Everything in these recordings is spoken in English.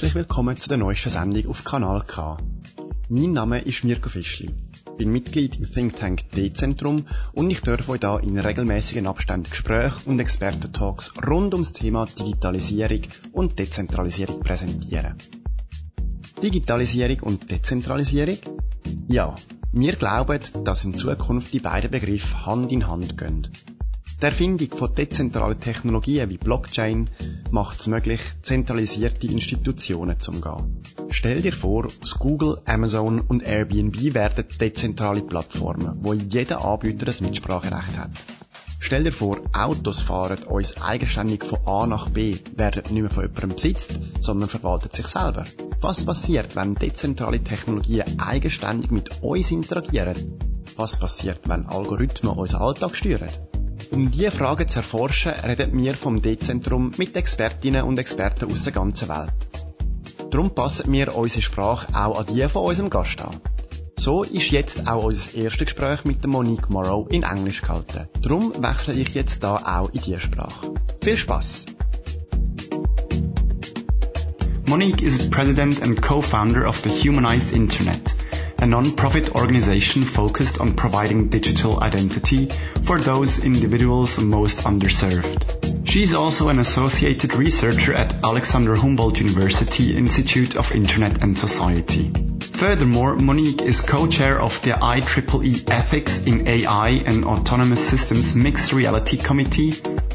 Herzlich willkommen zu der neuesten Sendung auf Kanal K. Mein Name ist Mirko Fischli, bin Mitglied im Think Tank D-Zentrum und ich darf euch da in regelmäßigen Abständen Gespräche und Experten-Talks rund ums Thema Digitalisierung und Dezentralisierung präsentieren. Digitalisierung und Dezentralisierung? Ja, wir glauben, dass in Zukunft die beiden Begriffe Hand in Hand gehen. Die Erfindung von dezentralen Technologien wie Blockchain macht es möglich, zentralisierte Institutionen zu umgehen. Stell dir vor, aus Google, Amazon und Airbnb werden dezentrale Plattformen, wo jeder Anbieter ein Mitspracherecht hat. Stell dir vor, Autos fahren uns eigenständig von A nach B, werden nicht mehr von jemandem besitzt, sondern verwalten sich selber. Was passiert, wenn dezentrale Technologien eigenständig mit uns interagieren? Was passiert, wenn Algorithmen unseren Alltag steuern? Um diese Fragen zu erforschen, reden wir vom D-Zentrum mit Expertinnen und Experten aus der ganzen Welt. Darum passen wir unsere Sprache auch an die von unserem Gast an. So ist jetzt auch unser erstes Gespräch mit Monique Morrow in Englisch gehalten. Darum wechsle ich jetzt da auch in diese Sprache. Viel Spaß! Monique is president and co-founder of the Humanized Internet, a non-profit organization focused on providing digital identity for those individuals most underserved. She is also an associated researcher at Alexander Humboldt University Institute of Internet and Society. Furthermore, Monique is co-chair of the IEEE Ethics in AI and Autonomous Systems Mixed Reality Committee,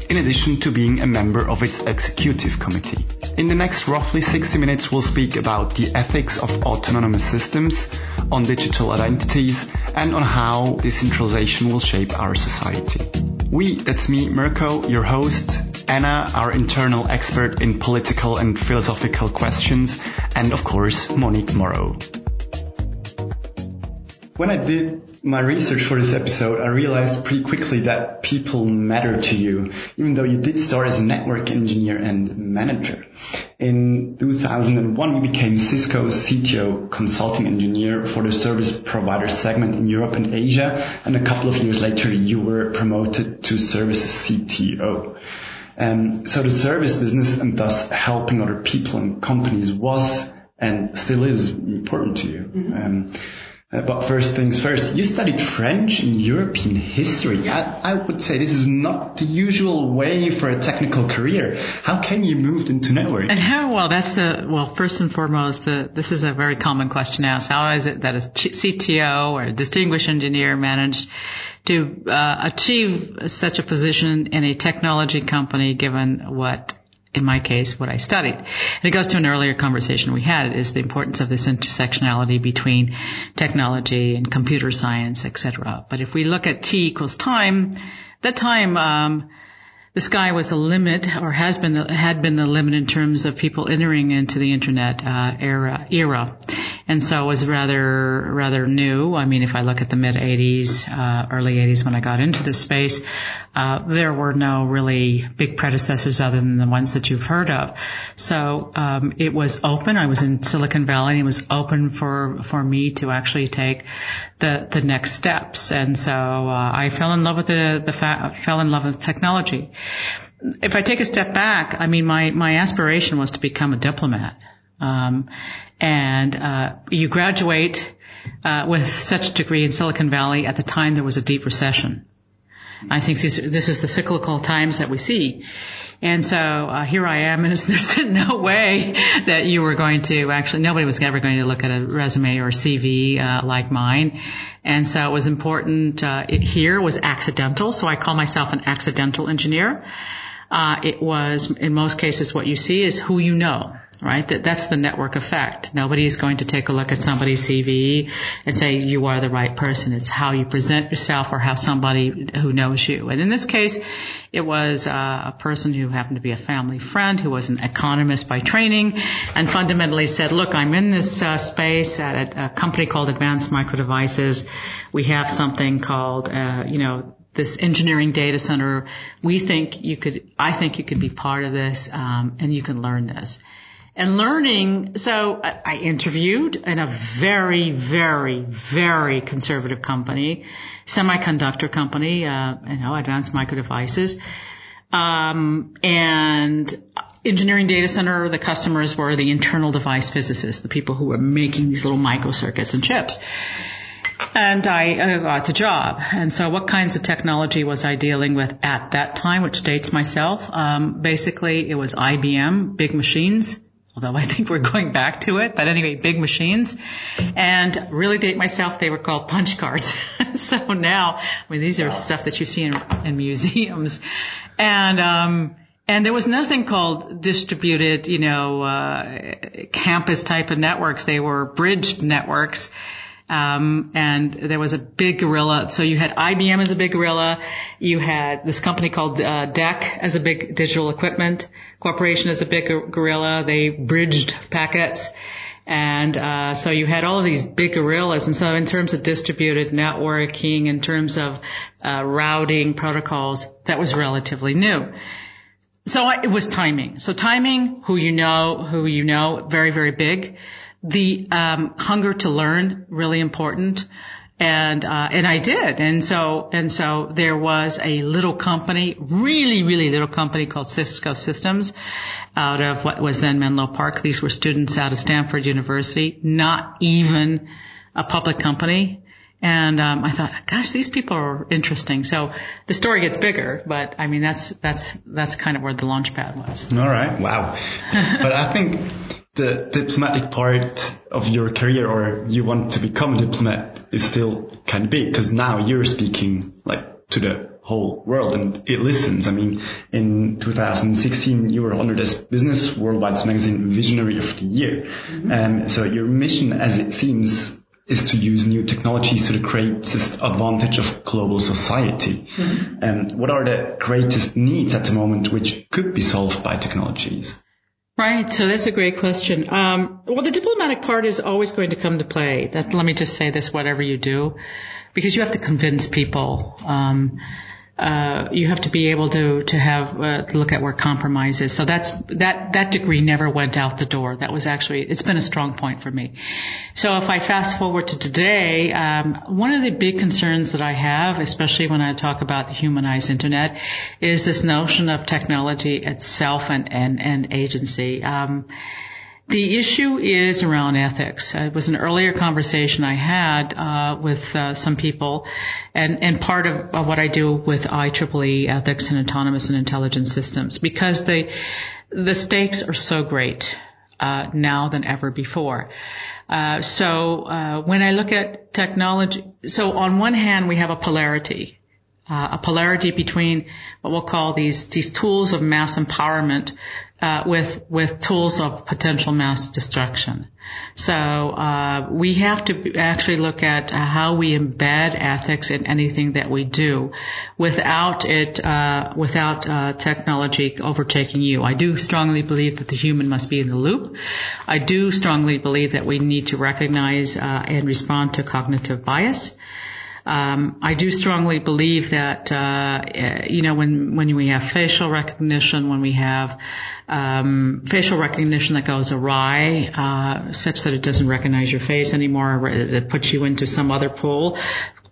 in addition to being a member of its executive committee. In the next roughly 60 minutes, we'll speak about the ethics of autonomous systems, on digital identities, and on how decentralization will shape our society. We, that's me, Mirko, your host, Anna, our internal expert in political and philosophical questions, and of course, Monique Morrow. When I did my research for this episode, I realized pretty quickly that people matter to you, even though you did start as a network engineer and manager. In 2001, you became Cisco's CTO consulting engineer for the service provider segment in Europe and Asia, and a couple of years later, you were promoted to services CTO. Um, so the service business and thus helping other people and companies was and still is important to you. Mm-hmm. Um, but first things first, you studied French and European history. I, I, would say this is not the usual way for a technical career. How can you move into network? And how, well, that's the, well, first and foremost, the, this is a very common question asked. How is it that a CTO or a distinguished engineer managed to uh, achieve such a position in a technology company given what in my case, what I studied. And it goes to an earlier conversation we had is the importance of this intersectionality between technology and computer science, etc. But if we look at T equals time, that time, um, the sky was a limit or has been had been the limit in terms of people entering into the internet uh, era era and so it was rather rather new. I mean, if I look at the mid '80s, uh, early '80s when I got into this space, uh, there were no really big predecessors other than the ones that you've heard of. So um, it was open. I was in Silicon Valley, and it was open for for me to actually take the the next steps. And so uh, I fell in love with the the fa- fell in love with technology. If I take a step back, I mean, my my aspiration was to become a diplomat. Um, and uh, you graduate uh, with such a degree in Silicon Valley. At the time, there was a deep recession. I think this, this is the cyclical times that we see. And so uh, here I am, and there's no way that you were going to actually, nobody was ever going to look at a resume or CV uh, like mine. And so it was important. Uh, it here was accidental, so I call myself an accidental engineer. Uh, it was, in most cases, what you see is who you know right? That, that's the network effect. Nobody is going to take a look at somebody's CV and say you are the right person. It's how you present yourself or how somebody who knows you. And in this case, it was uh, a person who happened to be a family friend who was an economist by training and fundamentally said, look, I'm in this uh, space at a, a, company called Advanced Micro Devices. We have something called, uh, you know, this engineering data center. We think you could, I think you could be part of this, um, and you can learn this and learning. So I interviewed in a very, very, very conservative company, semiconductor company, uh, you know, advanced micro devices. Um, and engineering data center, the customers were the internal device physicists, the people who were making these little microcircuits and chips. And I got the job. And so what kinds of technology was I dealing with at that time, which dates myself? Um, basically, it was IBM, big machines, although I think we're going back to it. But anyway, big machines. And really date myself, they were called punch cards. so now, I mean, these are stuff that you see in, in museums. And, um, and there was nothing called distributed, you know, uh, campus type of networks. They were bridged networks. Um, and there was a big gorilla. So you had IBM as a big gorilla. You had this company called uh, DEC as a big digital equipment corporation as a big gorilla. They bridged packets. And uh, so you had all of these big gorillas. And so in terms of distributed networking, in terms of uh, routing protocols, that was relatively new. So it was timing. So timing, who you know, who you know, very, very big the um, hunger to learn really important and uh, and I did, and so and so there was a little company, really really little company called Cisco Systems, out of what was then Menlo Park. These were students out of Stanford University, not even a public company. And um, I thought, gosh, these people are interesting. So the story gets bigger, but I mean that's that's that's kind of where the launch pad was. All right, wow. but I think the diplomatic part of your career or you want to become a diplomat is still kind of big because now you're speaking like to the whole world and it listens. I mean, in 2016, you were honored as Business Worldwide's magazine Visionary of the Year. Mm-hmm. Um, so your mission, as it seems, is to use new technologies to the greatest advantage of global society. Mm-hmm. Um, what are the greatest needs at the moment which could be solved by technologies? Right. So that's a great question. Um, well, the diplomatic part is always going to come to play. That let me just say this: whatever you do, because you have to convince people. Um, uh, you have to be able to to have uh, look at where compromise is. So that's that that degree never went out the door. That was actually it's been a strong point for me. So if I fast forward to today, um, one of the big concerns that I have, especially when I talk about the humanized internet, is this notion of technology itself and and, and agency. Um, the issue is around ethics. It was an earlier conversation I had uh, with uh, some people, and, and part of, what I do with IEEE ethics and autonomous and intelligent systems, because the the stakes are so great uh, now than ever before. Uh, so uh, when I look at technology, so on one hand we have a polarity. A polarity between what we'll call these these tools of mass empowerment uh, with with tools of potential mass destruction. So uh, we have to actually look at how we embed ethics in anything that we do, without it uh, without uh, technology overtaking you. I do strongly believe that the human must be in the loop. I do strongly believe that we need to recognize uh, and respond to cognitive bias. Um, I do strongly believe that uh, you know when when we have facial recognition, when we have um, facial recognition that goes awry, uh, such that it doesn't recognize your face anymore, it puts you into some other pool,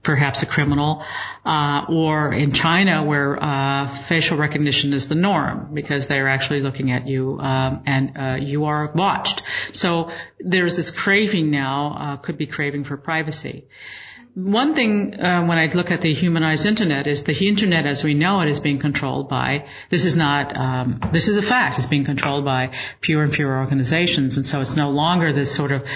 perhaps a criminal, uh, or in China where uh, facial recognition is the norm because they're actually looking at you um, and uh, you are watched. So there's this craving now, uh, could be craving for privacy. One thing uh, when I look at the humanized internet is the internet as we know it is being controlled by. This is not. Um, this is a fact. It's being controlled by fewer and fewer organizations, and so it's no longer this sort of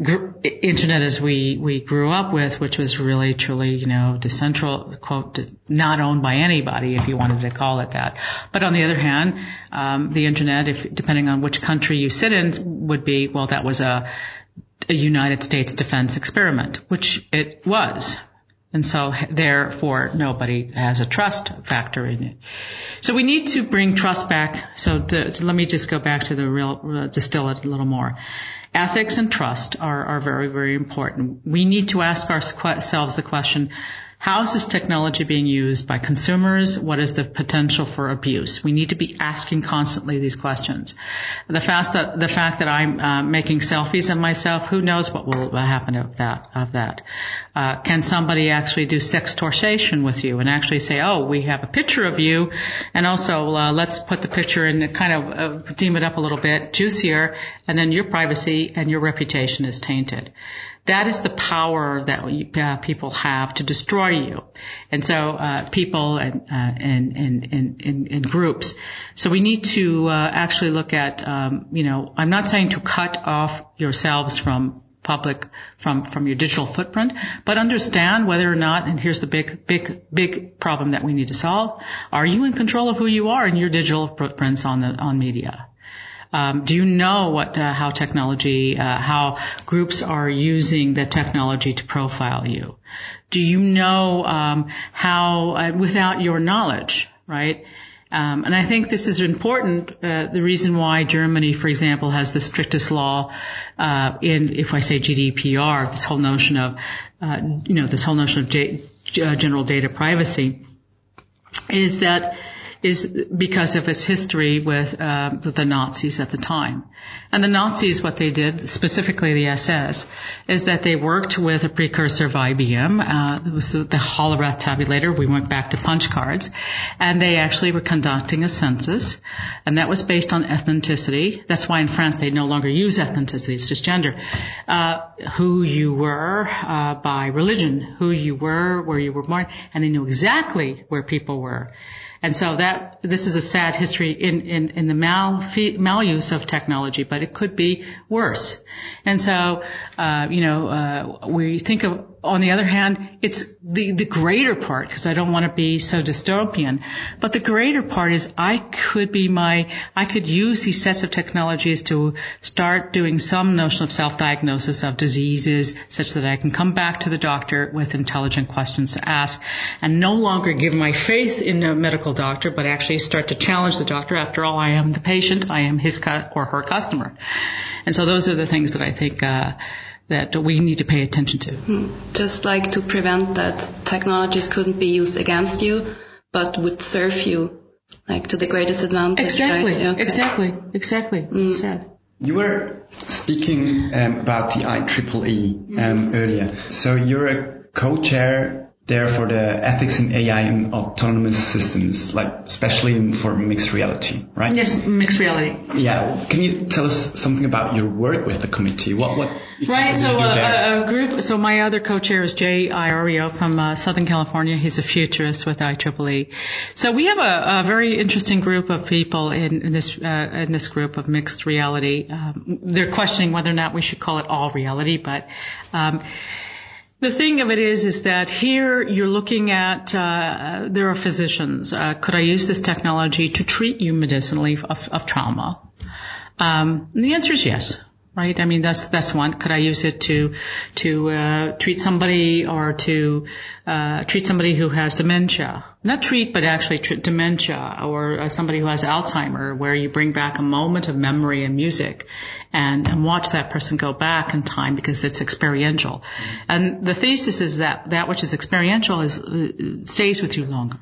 gr- internet as we we grew up with, which was really truly you know decentral quote not owned by anybody, if you wanted to call it that. But on the other hand, um, the internet, if depending on which country you sit in, would be well that was a a United States defense experiment, which it was. And so therefore nobody has a trust factor in it. So we need to bring trust back. So, to, so let me just go back to the real, uh, distill it a little more. Ethics and trust are, are very, very important. We need to ask ourselves the question, How is this technology being used by consumers? What is the potential for abuse? We need to be asking constantly these questions. The fact that the fact that I'm uh, making selfies of myself, who knows what will happen of that? Of that, uh, can somebody actually do sextortion with you and actually say, "Oh, we have a picture of you," and also uh, let's put the picture and kind of uh, deem it up a little bit juicier, and then your privacy and your reputation is tainted. That is the power that uh, people have to destroy you. And so, uh, people and, uh, and, and, and, and, groups. So we need to, uh, actually look at, um, you know, I'm not saying to cut off yourselves from public from from your digital footprint but understand whether or not and here's the big big big problem that we need to solve are you in control of who you are in your digital footprints on the on media um, do you know what uh, how technology, uh, how groups are using the technology to profile you? Do you know um, how, uh, without your knowledge, right? Um, and I think this is important. Uh, the reason why Germany, for example, has the strictest law uh, in, if I say GDPR, this whole notion of, uh, you know, this whole notion of j- general data privacy, is that is because of its history with, uh, the Nazis at the time. And the Nazis, what they did, specifically the SS, is that they worked with a precursor of IBM. Uh, it was the Hollerith tabulator. We went back to punch cards, and they actually were conducting a census, and that was based on ethnicity. That's why in France they no longer use ethnicity; it's just gender. Uh, who you were uh, by religion, who you were, where you were born, and they knew exactly where people were. And so that, this is a sad history in, in, in the mal, maluse of technology, but it could be worse. And so, uh, you know, uh, we think of on the other hand, it's the, the greater part, because I don't want to be so dystopian, but the greater part is I could be my, I could use these sets of technologies to start doing some notion of self-diagnosis of diseases such that I can come back to the doctor with intelligent questions to ask and no longer give my faith in a medical doctor, but actually start to challenge the doctor. After all, I am the patient. I am his or her customer. And so those are the things that I think, uh, that we need to pay attention to. Hmm. Just like to prevent that technologies couldn't be used against you, but would serve you like to the greatest advantage. Exactly. Right? Okay. Exactly. Exactly. Mm. You were speaking um, about the IEEE um, earlier. So you're a co-chair there for the ethics in AI and autonomous systems, like especially for mixed reality, right? Yes, mixed reality. Yeah. Can you tell us something about your work with the committee? What what? Right. So a, uh, a, group. So my other co-chair is Jay Iorio from uh, Southern California. He's a futurist with IEEE. So we have a, a very interesting group of people in, in this uh, in this group of mixed reality. Um, they're questioning whether or not we should call it all reality, but. Um, the thing of it is, is that here you're looking at, uh, there are physicians. Uh, could I use this technology to treat you medicinally of, of trauma? Um, the answer is yes right? I mean, that's that's one. Could I use it to to uh, treat somebody or to uh, treat somebody who has dementia? Not treat, but actually treat dementia or uh, somebody who has Alzheimer, where you bring back a moment of memory and music, and, and watch that person go back in time because it's experiential. And the thesis is that that which is experiential is uh, stays with you longer.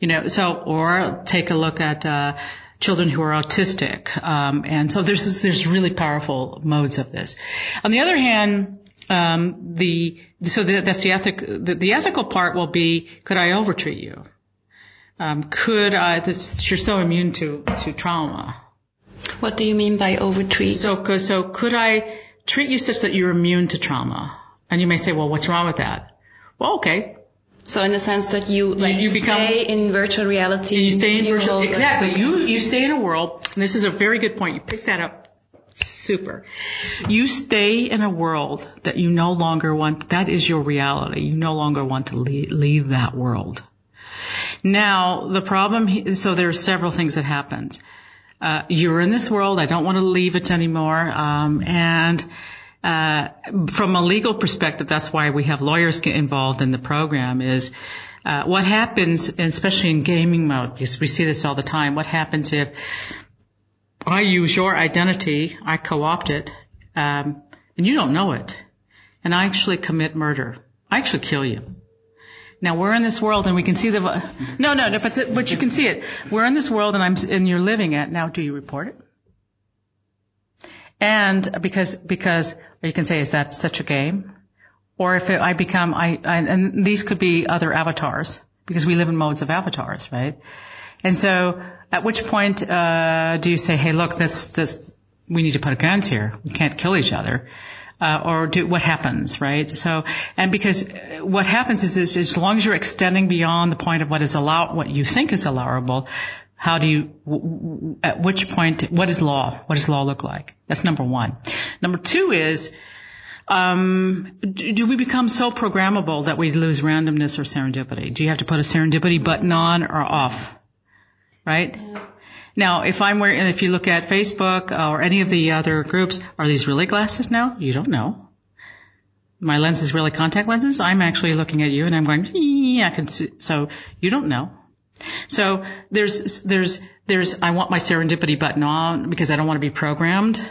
You know, so or take a look at uh, children who are autistic. Um, and so there's there's really powerful modes of this. On the other hand, um, the so the, that's the ethic. The, the, ethical part will be: could I overtreat you? Um, could I? You're so immune to to trauma. What do you mean by overtreat? So so could I treat you such that you're immune to trauma? And you may say, well, what's wrong with that? Well, okay. So in the sense that you like you become, stay in virtual reality. You stay in virtual exactly. You you stay in a world, and this is a very good point. You picked that up. Super. You stay in a world that you no longer want. That is your reality. You no longer want to leave, leave that world. Now the problem. So there are several things that happens. Uh, you're in this world. I don't want to leave it anymore. Um, and uh, from a legal perspective, that's why we have lawyers get involved in the program is uh, what happens, especially in gaming mode, because we see this all the time, what happens if I use your identity, I co-opt it, um, and you don't know it, and I actually commit murder. I actually kill you. Now we're in this world and we can see the, no, no, no, but, the, but you can see it. We're in this world and I'm, and you're living it. Now do you report it? And because, because you can say, is that such a game? Or if it, I become, I, I, and these could be other avatars because we live in modes of avatars, right? And so at which point, uh, do you say, hey, look, this, this, we need to put a guns here. We can't kill each other. Uh, or do what happens, right? So, and because what happens is, is, as long as you're extending beyond the point of what is allowed, what you think is allowable, how do you, at which point, what is law? What does law look like? That's number one. Number two is, um, do we become so programmable that we lose randomness or serendipity? Do you have to put a serendipity button on or off? Right? Now, if I'm wearing, if you look at Facebook or any of the other groups, are these really glasses now? You don't know. My lens is really contact lenses. I'm actually looking at you and I'm going, yeah, I can see. So you don't know. So there's, there's, there's, I want my serendipity button on because I don't want to be programmed.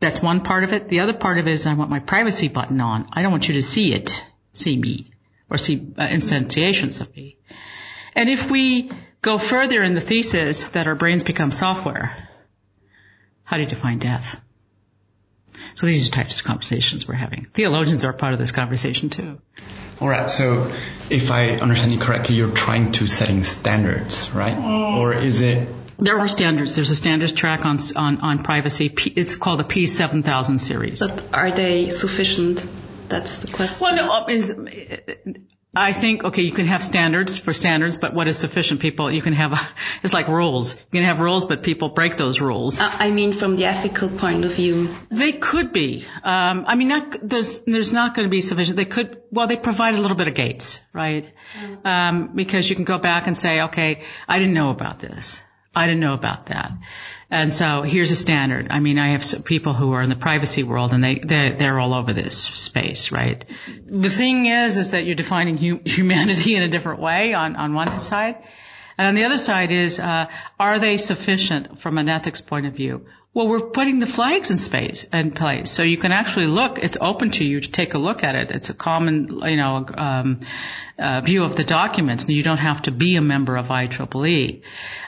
That's one part of it. The other part of it is I want my privacy button on. I don't want you to see it, see me, or see uh, instantiations of me. And if we go further in the thesis that our brains become software, how do you define death? So these are types of conversations we're having. Theologians are part of this conversation too. All right. So if I understand you correctly, you're trying to setting standards, right? Mm. Or is it? There are standards. There's a standards track on on, on privacy. It's called the P7000 series. But are they sufficient? That's the question. Well, no, is I think, okay, you can have standards for standards, but what is sufficient? People, you can have, it's like rules. You can have rules, but people break those rules. Uh, I mean, from the ethical point of view. They could be. Um, I mean, not, there's, there's not going to be sufficient. They could, well, they provide a little bit of gates, right? Um, because you can go back and say, okay, I didn't know about this. I didn't know about that. And so here's a standard. I mean, I have people who are in the privacy world and they, they're, they're all over this space, right? The thing is, is that you're defining humanity in a different way on, on one side. And on the other side is, uh, are they sufficient from an ethics point of view? Well, we're putting the flags in space in place, so you can actually look. It's open to you to take a look at it. It's a common, you know, um, uh, view of the documents. and You don't have to be a member of IEEE,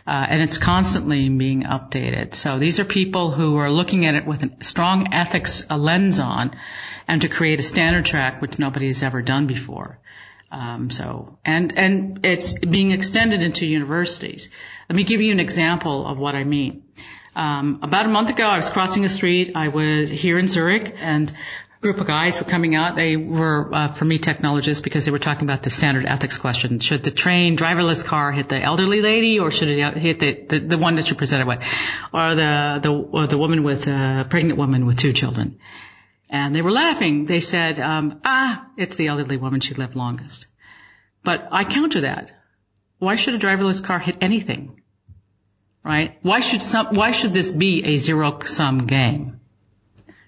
uh, and it's constantly being updated. So these are people who are looking at it with a strong ethics lens on, and to create a standard track which nobody has ever done before. Um, so, and, and it's being extended into universities. Let me give you an example of what I mean. Um, about a month ago, I was crossing a street. I was here in Zurich and a group of guys were coming out. They were, uh, for me, technologists because they were talking about the standard ethics question. Should the train driverless car hit the elderly lady or should it hit the, the, the one that you presented with? Or the, the, or the woman with, a uh, pregnant woman with two children? And they were laughing. They said, um, ah, it's the elderly woman. She lived longest. But I counter that. Why should a driverless car hit anything? Right? Why should some, why should this be a zero sum game?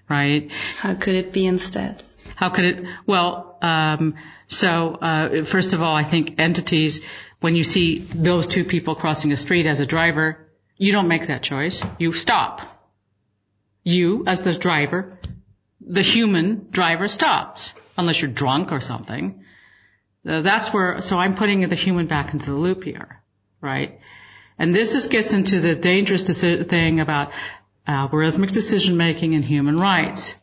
Right? How could it be instead? How could it, well, um, so, uh, first of all, I think entities, when you see those two people crossing a street as a driver, you don't make that choice. You stop. You, as the driver, the human driver stops, unless you're drunk or something. Uh, that's where, so I'm putting the human back into the loop here, right? And this just gets into the dangerous thing about algorithmic decision making and human rights.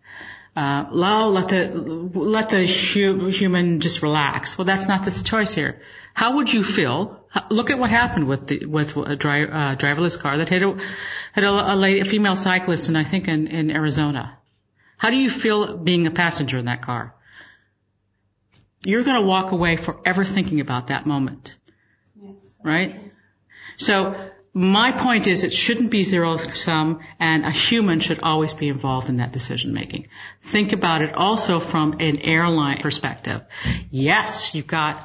Uh, let the let the hu- human just relax. Well, that's not the choice here. How would you feel? Look at what happened with the with a dri- uh, driverless car that hit a hit a, a, lady, a female cyclist, and I think in, in Arizona. How do you feel being a passenger in that car? You're going to walk away forever thinking about that moment, yes, right? So my point is it shouldn't be zero sum and a human should always be involved in that decision making. Think about it also from an airline perspective. Yes, you've got,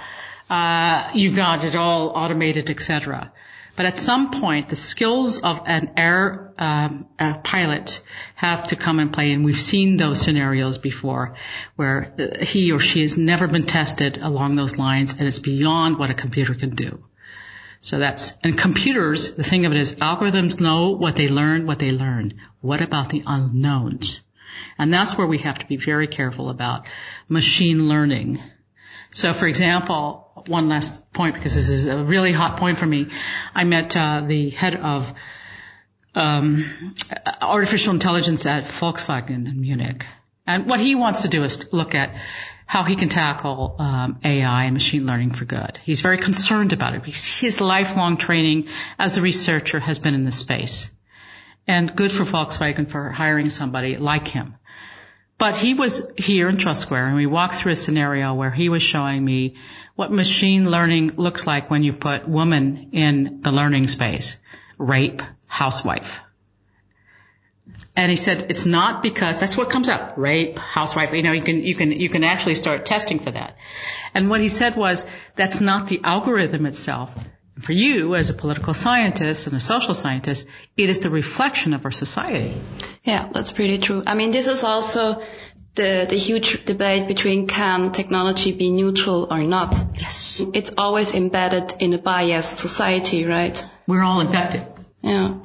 uh, you've got it all automated, etc. But at some point, the skills of an air um, pilot have to come and play, and we've seen those scenarios before, where he or she has never been tested along those lines, and it's beyond what a computer can do. So that's, and computers, the thing of it is algorithms know what they learn, what they learn. What about the unknowns? And that's where we have to be very careful about machine learning. So, for example, one last point because this is a really hot point for me. I met uh, the head of um, artificial intelligence at Volkswagen in Munich, and what he wants to do is look at how he can tackle um, AI and machine learning for good. He's very concerned about it because his lifelong training as a researcher has been in this space. And good for Volkswagen for hiring somebody like him. But he was here in Trust Square and we walked through a scenario where he was showing me what machine learning looks like when you put woman in the learning space. Rape, housewife. And he said it's not because that's what comes up. Rape, housewife, you know, you can, you can, you can actually start testing for that. And what he said was that's not the algorithm itself. For you as a political scientist and a social scientist, it is the reflection of our society. Yeah, that's pretty true. I mean, this is also the, the huge debate between can technology be neutral or not. Yes. It's always embedded in a biased society, right? We're all infected. Yeah.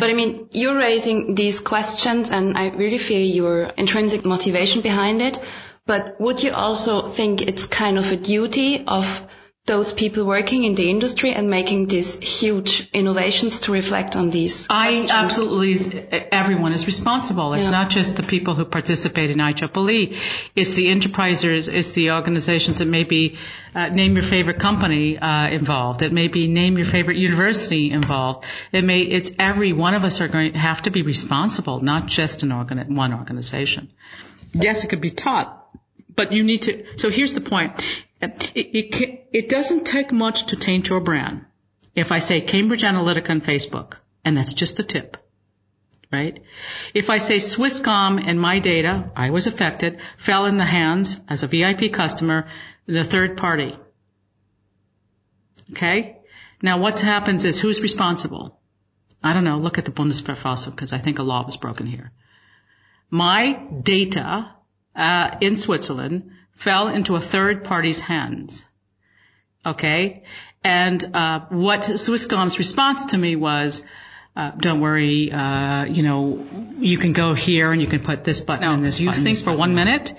But I mean, you're raising these questions and I really feel your intrinsic motivation behind it. But would you also think it's kind of a duty of those people working in the industry and making these huge innovations to reflect on these I questions? absolutely, everyone is responsible. It's Yeah. not just the people who participate in IEEE. It's the enterprisers, it's the organizations that maybe uh, name your favorite company uh, involved. It may be name your favorite university involved. It may, it's every one of us are going to have to be responsible, not just an organ, one organization. Yes, it could be taught, but you need to, so here's the point. It, it, it doesn't take much to taint your brand. If I say Cambridge Analytica and Facebook, and that's just the tip, right? If I say Swisscom and my data, I was affected, fell in the hands as a VIP customer, the third party. Okay? Now what happens is who's responsible? I don't know, look at the Bundesverfassung because I think a law was broken here. My data uh, in Switzerland fell into a third party's hands. Okay? And uh, what Swisscom's response to me was, uh, don't worry, uh, you know, you can go here and you can put this button and this you button. think this for one minute,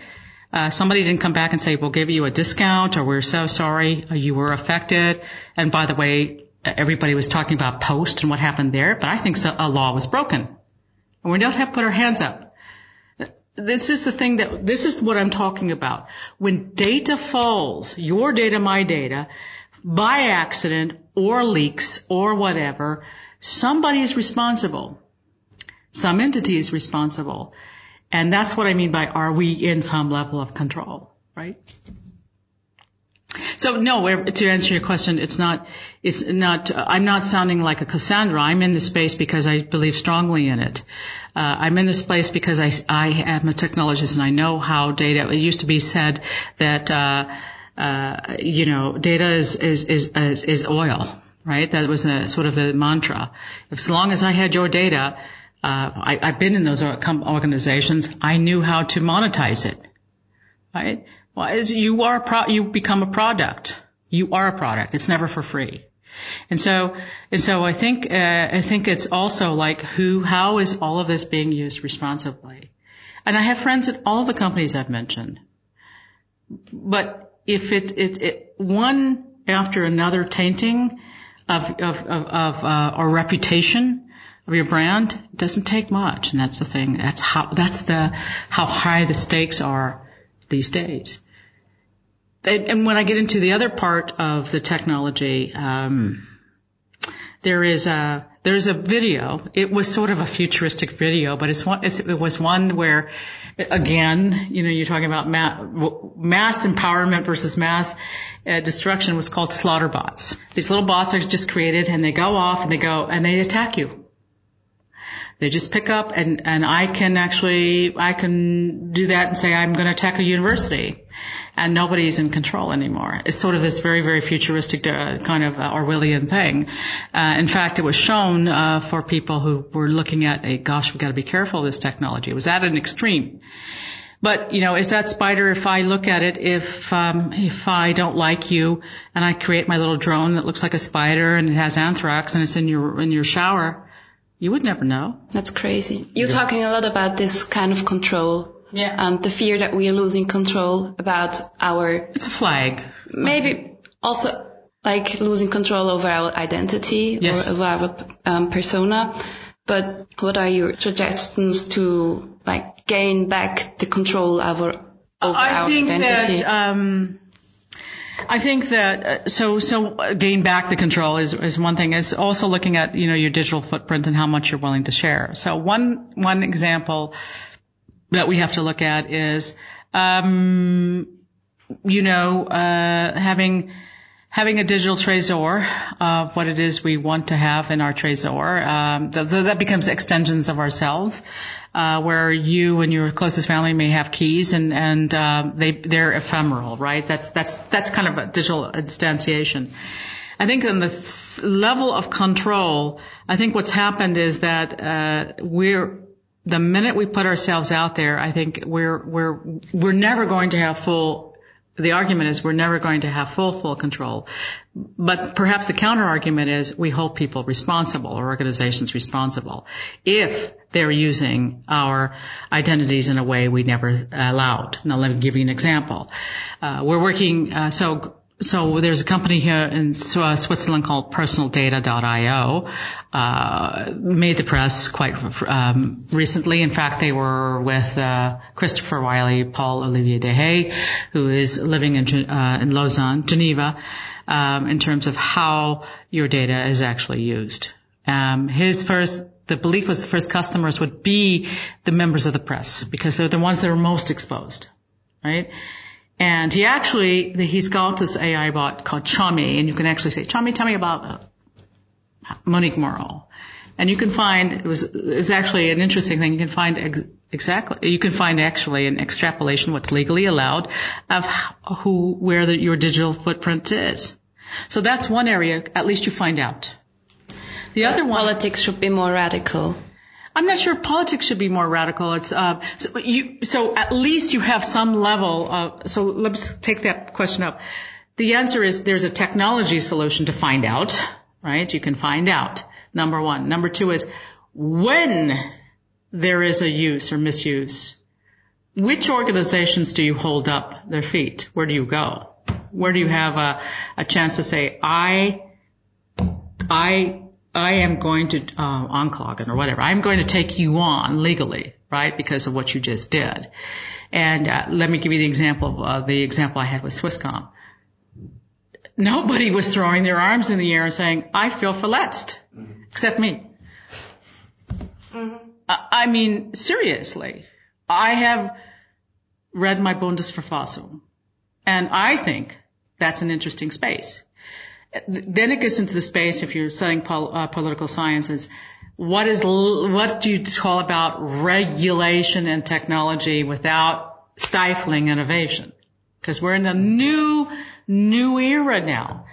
uh, somebody didn't come back and say, we'll give you a discount or we're so sorry uh, you were affected. And by the way, everybody was talking about post and what happened there, but I think so, a law was broken. And we don't have to put our hands up. This is the thing that, this is what I'm talking about. When data falls, your data, my data, by accident or leaks or whatever, somebody is responsible. Some entity is responsible. And that's what I mean by are we in some level of control, right? So no, to answer your question, it's not, it's not, I'm not sounding like a Cassandra. I'm in this space because I believe strongly in it. Uh, I'm in this place because I, I am a technologist and I know how data, it used to be said that, uh, uh, you know, data is, is, is, is, is oil, right? That was a, sort of the mantra. As long as I had your data, uh, I, I've been in those organizations. I knew how to monetize it, right? Well, as you are, pro- you become a product. You are a product. It's never for free. And so, and so I think, uh, I think it's also like who, how is all of this being used responsibly? And I have friends at all the companies I've mentioned. But if it's, it, it one after another tainting of, of, of, of uh, or reputation of your brand it doesn't take much. And that's the thing. That's how, that's the, how high the stakes are these days. And, and when I get into the other part of the technology, um, there is a there's a video. It was sort of a futuristic video, but it's one. It's, it was one where, again, you know, you're talking about ma- mass empowerment versus mass uh, destruction. Was called slaughter bots. These little bots are just created, and they go off and they go and they attack you. They just pick up and, and I can actually, I can do that and say I'm going to attack a university and nobody's in control anymore. It's sort of this very, very futuristic uh, kind of uh, Orwellian thing. Uh, in fact, it was shown uh, for people who were looking at, hey, gosh, we've got to be careful of this technology. It was at an extreme. But you know, is that spider? If I look at it, if um, if I don't like you, and I create my little drone that looks like a spider and it has anthrax and it's in your in your shower, you would never know. That's crazy. You're talking a lot about this kind of control. Yeah. And the fear that we are losing control about our. It's a flag. Maybe also like losing control over our identity yes. or over our um, persona. But what are your suggestions to like gain back the control over, over I our think identity? That, um, I think that uh, so so gain back the control is is one thing. Is also looking at you know your digital footprint and how much you're willing to share. So one one example that we have to look at is um, you know uh, having having a digital trésor of what it is we want to have in our trésor. Um, that, that becomes extensions of ourselves uh, where you and your closest family may have keys and and uh, they they're ephemeral, right? That's that's that's kind of a digital instantiation. I think on the level of control, I think what's happened is that uh, we're the minute we put ourselves out there, I think we're we're we're never going to have full the argument is we're never going to have full, full control. But perhaps the counter argument is we hold people responsible or organizations responsible if they're using our identities in a way we never allowed. Now let me give you an example. Uh, we're working, uh, so so there's a company here in Switzerland called PersonalData.io. Uh, made the press quite um, recently. In fact, they were with uh, Christopher Wylie, Paul Olivier Dehaye, who is living in, uh, in Lausanne, Geneva, um, in terms of how your data is actually used. Um, his first the belief was the first customers would be the members of the press because they're the ones that are most exposed, right? And he actually, he's got this AI bot called Chummy, and you can actually say, Chummy, tell me about uh, Monique Morrow. And you can find, it was, it was actually an interesting thing, you can find ex- exactly, you can find actually an extrapolation, what's legally allowed, of who, where the, your digital footprint is. So that's one area, at least you find out. The other one. Politics should be more radical. I'm not sure politics should be more radical. It's uh, so, you, so at least you have some level. Of, so let's take that question up. The answer is there's a technology solution to find out, right? You can find out. Number one. Number two is when there is a use or misuse, which organizations do you hold up their feet? Where do you go? Where do you have a, a chance to say, I, I I am going to, uh, Anklagen or whatever, I'm going to take you on legally, right, because of what you just did. And uh, let me give you the example of uh, the example I had with Swisscom. Nobody was throwing their arms in the air and saying, I feel verletzt, mm-hmm. except me. Mm-hmm. I mean, seriously, I have read my Bundesverfassung, and I think that's an interesting space then it gets into the space if you're studying pol- uh, political sciences. What is what do you call about regulation and technology without stifling innovation? Because we're in a new new era now.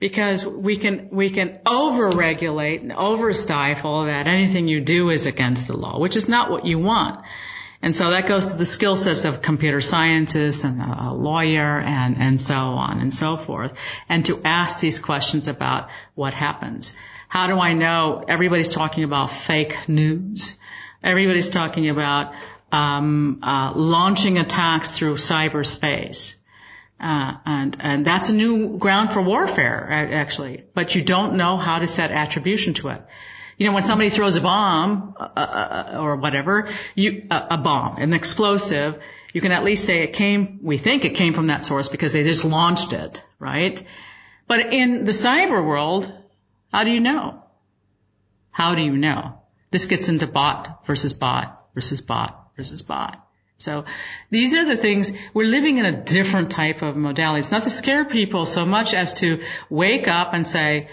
Because we can we can over-regulate and over-stifle that anything you do is against the law, which is not what you want. And so that goes to the skill sets of computer scientists and a lawyer and, and so on and so forth. And to ask these questions about what happens. How do I know everybody's talking about fake news? Everybody's talking about um, uh, launching attacks through cyberspace. Uh, and and that's a new ground for warfare actually, but you don't know how to set attribution to it. You know, when somebody throws a bomb uh, uh, uh, or whatever, you uh, a bomb, an explosive, you can at least say it came. We think it came from that source because they just launched it, right? But in the cyber world, how do you know? How do you know? This gets into bot versus bot versus bot versus bot. So these are the things we're living in a different type of modality. It's not to scare people so much as to wake up and say,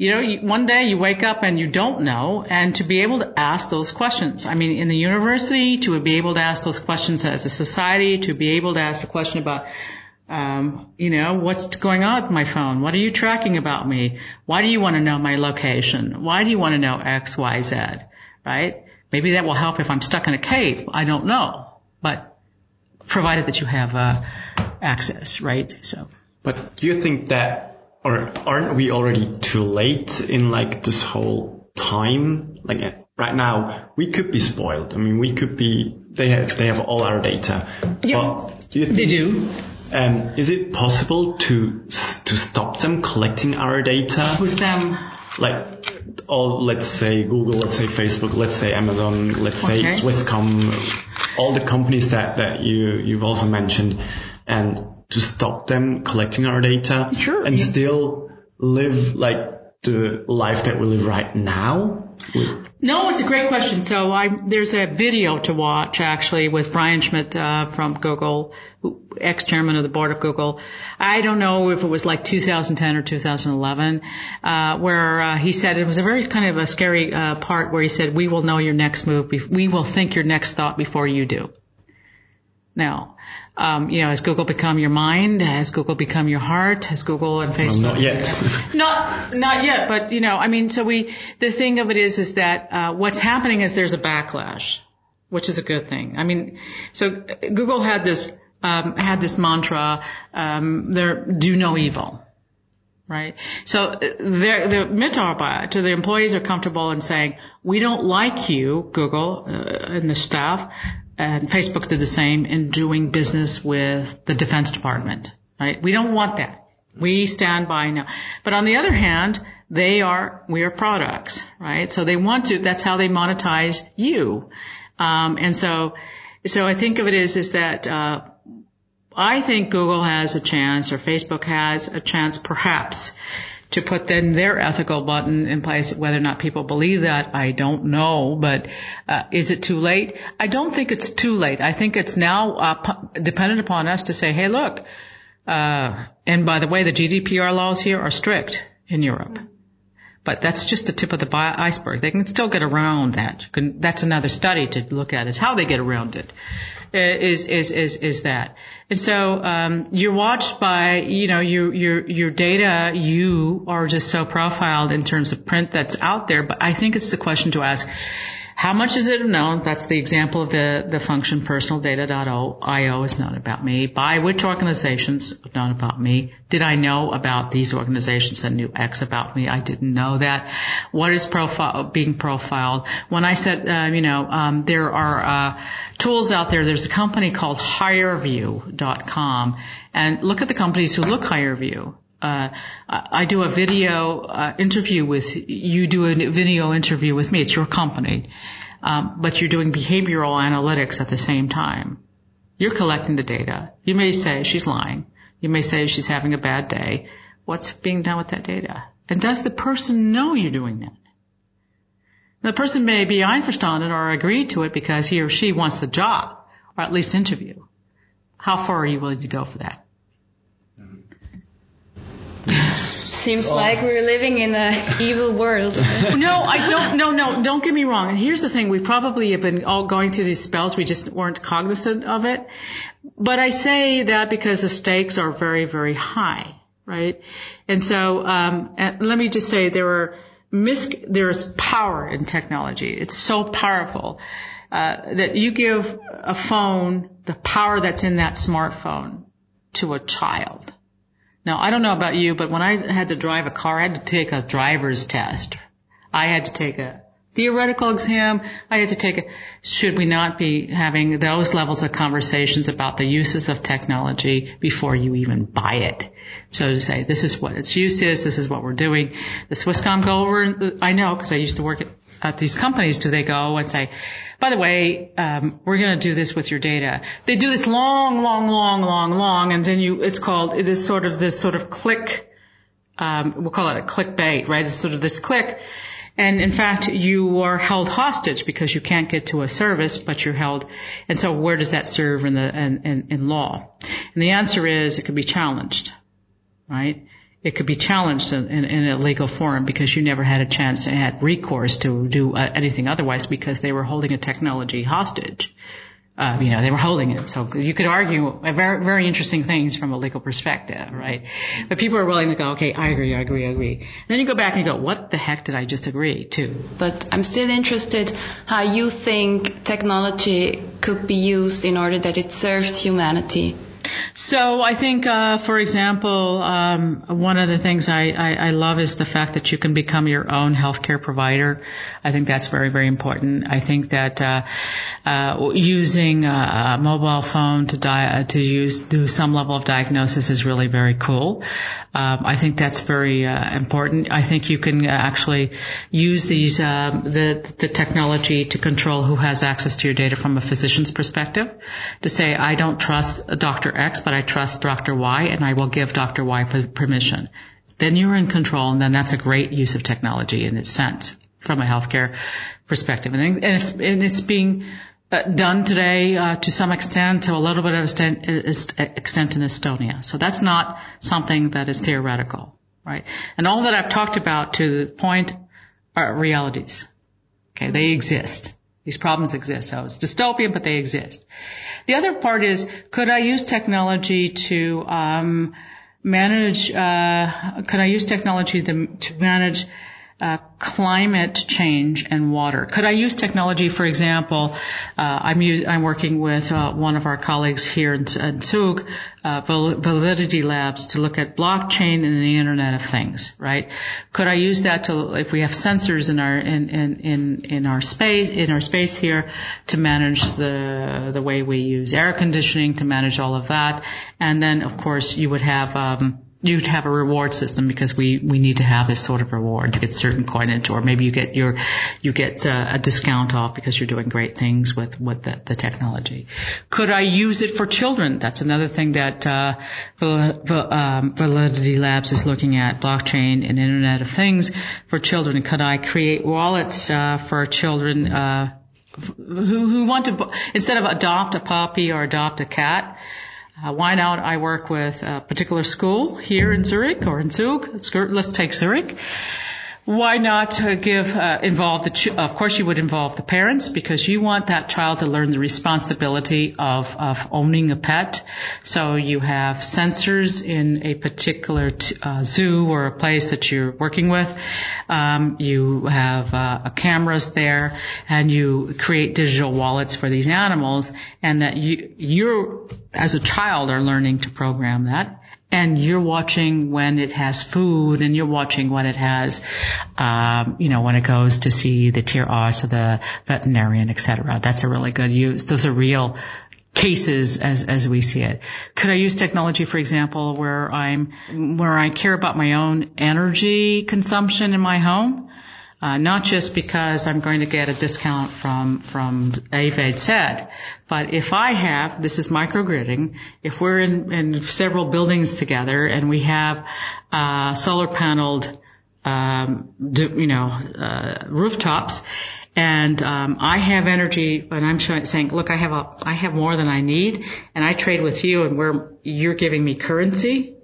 you know, one day you wake up and you don't know, and to be able to ask those questions. I mean, in the university, to be able to ask those questions as a society, to be able to ask the question about, um, you know, what's going on with my phone? What are you tracking about me? Why do you want to know my location? Why do you want to know X, Y, Z? Right? Maybe that will help if I'm stuck in a cave. I don't know, but provided that you have uh, access, right? So. But do you think that or aren't we already too late in like this whole time, like right now we could be spoiled. I mean, we could be. They have they have all our data. Yeah, do they do. Um, is it possible to to stop them collecting our data? Who's them? Like, all let's say Google, let's say Facebook, let's say Amazon, let's say Swisscom, all the companies that that you you've also mentioned, and to stop them collecting our data Sure, and yeah. still live like the life that we live right now. No, it's a great question. So I, there's a video to watch actually with Brian Schmidt uh, from Google, ex-chairman of the board of Google. I don't know if it was like 2010 or 2011, uh, where uh, he said it was a very kind of a scary uh, part where he said, "We will know your next move. Bef- we will think your next thought before you do." Now, um, you know, has Google become your mind? Has Google become your heart? Has Google and Facebook? not yet. Not, not yet, but you know, I mean, so we, the thing of it is, is that, uh, what's happening is there's a backlash, which is a good thing. I mean, so Google had this, um, had this mantra, um, there, do no evil. Right. So uh, the Mitarbeiter, to the employees are comfortable in saying, we don't like you, Google, uh, and the staff, and Facebook did the same in doing business with the Defense Department. Right. We don't want that. We stand by now. But on the other hand, they are, we are products, right? So they want to, that's how they monetize you. Um, and so, so I think of it as, is that, uh, I think Google has a chance or Facebook has a chance perhaps to put then their ethical button in place. Whether or not people believe that, I don't know. But uh, is it too late? I don't think it's too late. I think it's now uh, dependent upon us to say, hey, look. Uh, and by the way, the GDPR laws here are strict in Europe. But that's just the tip of the iceberg. They can still get around that. That's another study to look at is how they get around it. Uh, Is is is is that? And so um, you're watched by you know your your your data. You are just so profiled in terms of print that's out there. But I think it's the question to ask. How much is it known? That's the example of the, the function personaldata.io is not about me. By which organizations? Not about me. Did I know about these organizations that knew X about me? I didn't know that. What is profile, being profiled? When I said, uh, you know, um, there are, uh, tools out there. There's a company called HireVue.com and look at the companies who look HireVue. Uh, I do a video uh, interview with you. Do a video interview with me. It's your company, um, but you're doing behavioral analytics at the same time. You're collecting the data. You may say she's lying. You may say she's having a bad day. What's being done with that data? And does the person know you're doing that? The person may be einverstanden or agree to it because he or she wants the job, or at least interview. How far are you willing to go for that? Seems like we're living in an evil world. no, I don't. No, no, don't get me wrong. And here's the thing: we probably have been all going through these spells. We just weren't cognizant of it. But I say that because the stakes are very, very high, right? And so, um, and let me just say there are mis- there's power in technology. It's so powerful uh, that you give a phone the power that's in that smartphone to a child. Now, I don't know about you, but when I had to drive a car, I had to take a driver's test. I had to take a theoretical exam. I had to take a, should we not be having those levels of conversations about the uses of technology before you even buy it? So to say, this is what its use is, this is what we're doing. The Swisscom go over, I know because I used to work at, at these companies, do they go and say, by the way, um, we're going to do this with your data. They do this long, long, long, long, long, and then you, it's called this sort of this sort of click. Um, we'll call it a clickbait, right? It's sort of this click, and in fact, you are held hostage because you can't get to a service, but you're held. And so, where does that serve in the in, in, in law? And the answer is, it could be challenged, right? It could be challenged in, in, in a legal forum because you never had a chance to had recourse to do uh, anything otherwise because they were holding a technology hostage. Uh, you know, they were holding it. So you could argue very, very interesting things from a legal perspective, right? But people are willing to go, okay, I agree, I agree, I agree. And then you go back and you go, what the heck did I just agree to? But I'm still interested how you think technology could be used in order that it serves humanity. So I think, uh, for example, um, one of the things I, I, I, love is the fact that you can become your own healthcare provider. I think that's very, very important. I think that uh, uh, using a, mobile phone to di- to use do some level of diagnosis is really very cool. Um, I think that's very uh, important. I think you can actually use these uh, the the technology to control who has access to your data from a physician's perspective. To say I don't trust Dr. X, but I trust Dr. Y, and I will give Dr. Y permission. Then you're in control, and then that's a great use of technology in its sense from a healthcare perspective. And it's, and it's being uh, done today uh, to some extent, to a little bit of extent, extent in Estonia. So that's not something that is theoretical, right? And all that I've talked about to the point are realities. Okay, they exist. These problems exist. So it's dystopian, but they exist. The other part is, could I use technology to um, manage? Uh, could I use technology to, to manage uh, climate change and water. Could I use technology, for example? Uh, I'm, working with uh, one of our colleagues here in, in Zug, uh, Validity Labs, to look at blockchain and the Internet of Things. Right? Could I use that to, if we have sensors in our in, in, in, in our space in our space here, to manage the the way we use air conditioning, to manage all of that, and then of course you would have um, you'd have a reward system because we, we need to have this sort of reward to get certain coinage or maybe you get your you get a, uh, a discount off because you're doing great things with with the, the, technology. Could I use it for children? That's another thing that uh, um, Validity Labs is looking at blockchain and Internet of Things for children. Could I create wallets uh, for children uh, who who want to instead of adopt a puppy or adopt a cat? Uh, why not? I work with a particular school here in Zurich or in Zug. Let's take Zurich. Why not uh, give uh, involve the? Ch- of course, you would involve the parents because you want that child to learn the responsibility of of owning a pet. So you have sensors in a particular t- uh, zoo or a place that you're working with. Um, you have uh, cameras there, and you create digital wallets for these animals, and that you you as a child are learning to program that and you're watching when it has food and you're watching when it has, um, you know, when it goes to see the tier arts or the veterinarian, etc. That's a really good use. Those are real cases as, as we see it. Could I use technology, for example, where I'm, where I care about my own energy consumption in my home? Uh, not just because I'm going to get a discount from from AVED but if I have this is microgridding. If we're in, in several buildings together and we have uh, solar paneled, um, you know, uh, rooftops, and um, I have energy, and I'm showing, saying, look, I have a, I have more than I need, and I trade with you, and we're you're giving me currency.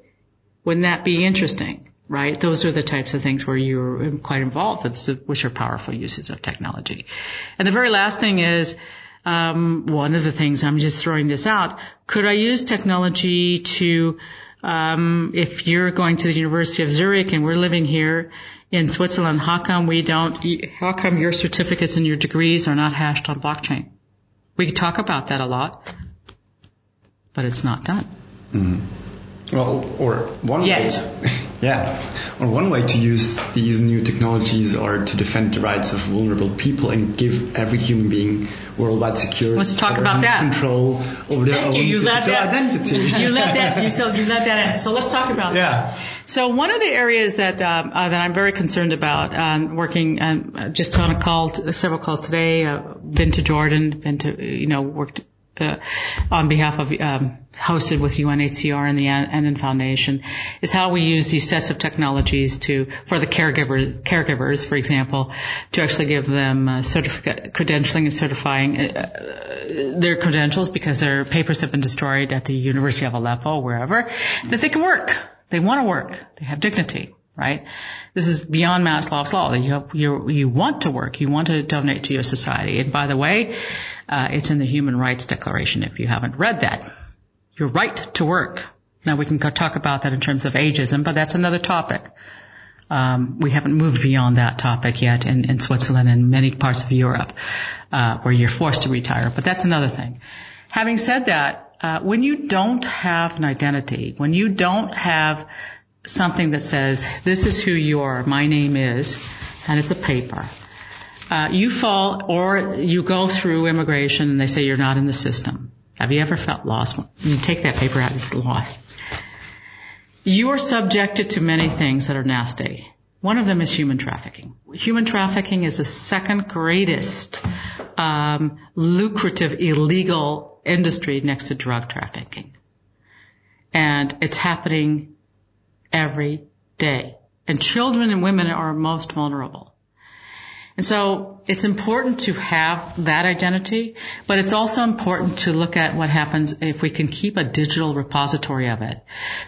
Wouldn't that be interesting? Right? Those are the types of things where you're quite involved, which are powerful uses of technology. And the very last thing is, um, one of the things I'm just throwing this out. Could I use technology to, um, if you're going to the University of Zurich and we're living here in Switzerland, how come we don't? How come your certificates and your degrees are not hashed on blockchain? We talk about that a lot, but it's not done. Mm-hmm. Well, or one Yet. way. Yeah. Well, one way to use these new technologies are to defend the rights of vulnerable people and give every human being worldwide security. Let's talk about that. Control over their Thank own you. You digital that, identity. you let that. You so you let that in. So let's talk about yeah. that. So one of the areas that um, uh, that I'm very concerned about, um, working um, just on a call, several calls today, uh, been to Jordan, been to you know worked uh, on behalf of um, hosted with UNHCR and the Annan Foundation is how we use these sets of technologies to for the caregiver caregivers, for example, to actually give them uh, credentialing and certifying uh, uh, their credentials because their papers have been destroyed at the University of Aleppo, wherever, that they can work. They want to work. They have dignity right? This is beyond Maslow's law. You, have, you, you want to work. You want to donate to your society. And by the way, uh, it's in the Human Rights Declaration if you haven't read that. Your right to work. Now we can talk about that in terms of ageism, but that's another topic. Um, we haven't moved beyond that topic yet in, in Switzerland and many parts of Europe uh, where you're forced to retire, but that's another thing. Having said that, uh, when you don't have an identity, when you don't have something that says, this is who you are, my name is, and it's a paper, uh, you fall or you go through immigration and they say you're not in the system. Have you ever felt lost? You take that paper out, it's lost. You are subjected to many things that are nasty. One of them is human trafficking. Human trafficking is the second greatest um, lucrative illegal industry next to drug trafficking, and it's happening every day. And children and women are most vulnerable. And so it's important to have that identity, but it's also important to look at what happens if we can keep a digital repository of it.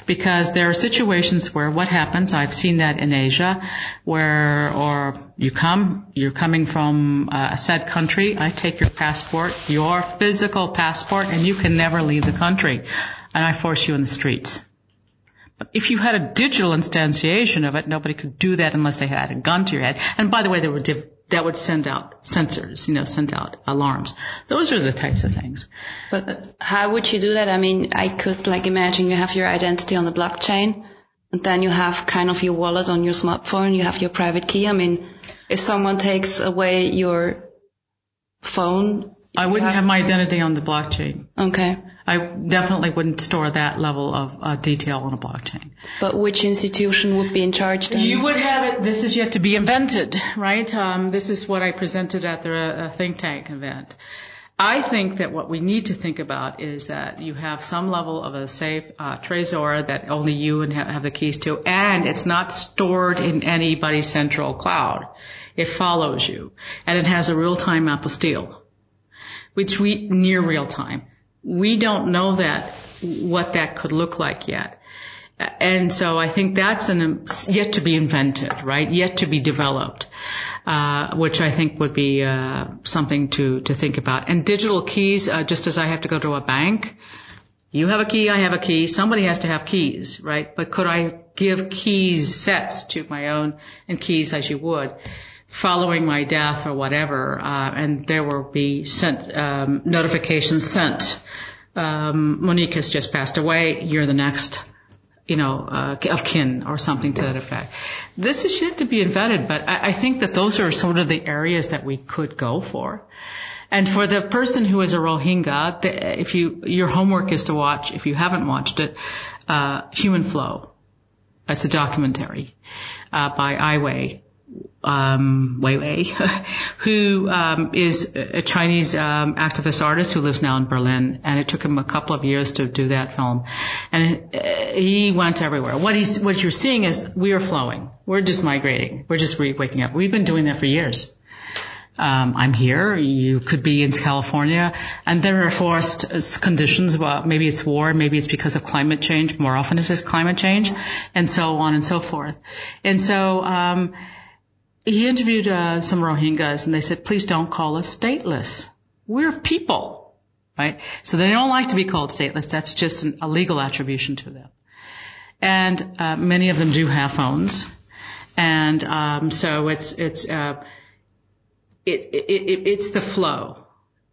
Because there are situations where what happens, I've seen that in Asia, where, or you come, you're coming from uh, a said country, I take your passport, your physical passport, and you can never leave the country. And I force you in the streets. But if you had a digital instantiation of it, nobody could do that unless they had a gun to your head. And by the way, there were div- that would send out sensors, you know, send out alarms. Those are the types of things. But how would you do that? I mean, I could like imagine you have your identity on the blockchain and then you have kind of your wallet on your smartphone, you have your private key. I mean, if someone takes away your phone, I wouldn't have, have my identity on the blockchain. Okay. I definitely wouldn't store that level of uh, detail on a blockchain. But which institution would be in charge then? You would have it. This is yet to be invented, right? Um, this is what I presented at the uh, think tank event. I think that what we need to think about is that you have some level of a safe uh, Trezor that only you have the keys to, and it's not stored in anybody's central cloud. It follows you, and it has a real-time apostille, which we near real time we don't know that what that could look like yet. And so I think that's an, yet to be invented, right? Yet to be developed, uh, which I think would be uh, something to to think about. And digital keys, uh, just as I have to go to a bank, you have a key, I have a key. Somebody has to have keys, right? But could I give keys sets to my own and keys as you would? Following my death or whatever, uh, and there will be sent um, notifications sent. Um, Monique has just passed away. You're the next, you know, uh, of kin or something to that effect. This is yet to be invented, but I, I think that those are sort of the areas that we could go for. And for the person who is a Rohingya, the, if you your homework is to watch, if you haven't watched it, uh, Human Flow. It's a documentary uh, by Ai Um, Weiwei, who um, is a Chinese um, activist artist who lives now in Berlin, and it took him a couple of years to do that film, and uh, he went everywhere. What he's what you're seeing is we are flowing, we're just migrating, we're just re- waking up. We've been doing that for years. Um, I'm here. You could be in California, and there are forced conditions. Well, maybe it's war, maybe it's because of climate change. More often, it is climate change, and so on and so forth. And so. Um, he interviewed uh, some Rohingyas and they said, please don't call us stateless. We're people, right? So they don't like to be called stateless. That's just an, a legal attribution to them. And uh, many of them do have phones. And um, so it's it's uh, it, it, it, it's the flow.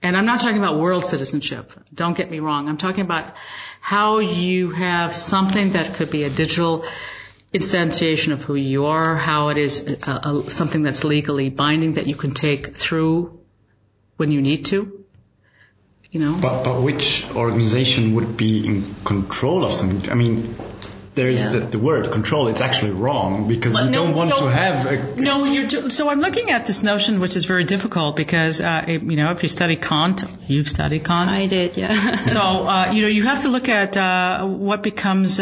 And I'm not talking about world citizenship. Don't get me wrong. I'm talking about how you have something that could be a digital instantiation of who you are, how it is a, a, something that's legally binding that you can take through when you need to. You know. But but which organization would be in control of something? I mean, there is yeah. the, the, word control. It's actually wrong because well, you no, don't want so, to have. A, no, you're. so I'm looking at this notion, which is very difficult because uh, it, you know if you study Kant, you've studied Kant. I did, yeah. so uh, you know you have to look at uh, what becomes.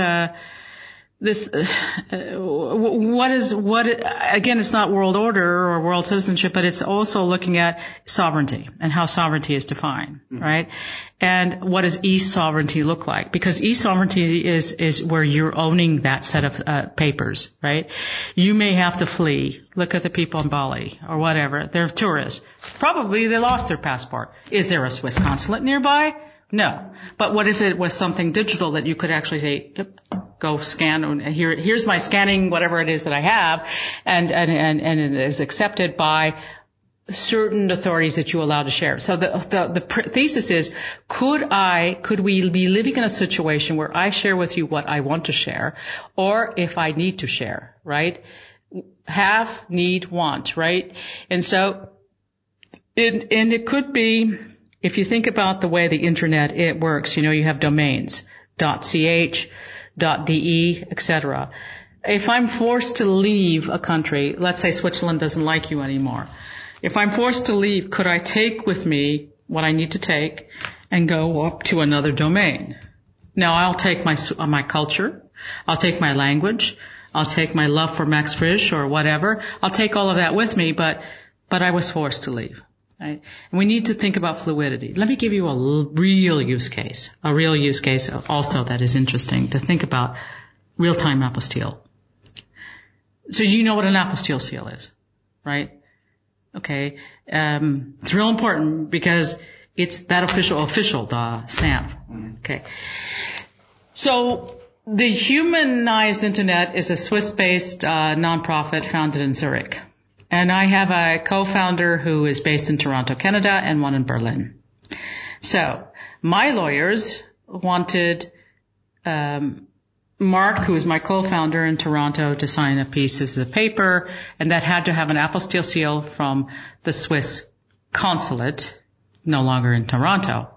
This uh, what is what again it's not world order or world citizenship but it's also looking at sovereignty and how sovereignty is defined mm-hmm. right? And what does e-sovereignty look like? Because e-sovereignty is is where you're owning that set of uh, papers right? You may have to flee. Look at the people in Bali or whatever. They're tourists. Probably they lost their passport. Is there a Swiss consulate nearby? No. But what if it was something digital that you could actually say, yep, go scan here, here's my scanning, whatever it is that I have, and, and, and, and it is accepted by certain authorities that you allow to share. So the, the, the thesis is, could I, could we be living in a situation where I share with you what I want to share, or if I need to share, right? Have, need, want, right? And so, it, and it could be, if you think about the way the internet it works, you know, you have domains, .ch, .de, etc. If I'm forced to leave a country, let's say Switzerland doesn't like you anymore, if I'm forced to leave, could I take with me what I need to take and go up to another domain? Now I'll take my, my culture. I'll take my language. I'll take my love for Max Frisch or whatever. I'll take all of that with me, but, but I was forced to leave. Right? And we need to think about fluidity. Let me give you a real use case, a real use case also that is interesting to think about real-time apostille. So you know what an apostille seal is, right? Okay. Um, it's real important because it's that official, official, the stamp. Okay. So the Humanized Internet is a Swiss-based uh, nonprofit founded in Zurich. And I have a co-founder who is based in Toronto, Canada, and one in Berlin. So my lawyers wanted um, Mark, who is my co-founder in Toronto, to sign a piece of the paper, and that had to have an apostille seal from the Swiss consulate, no longer in Toronto.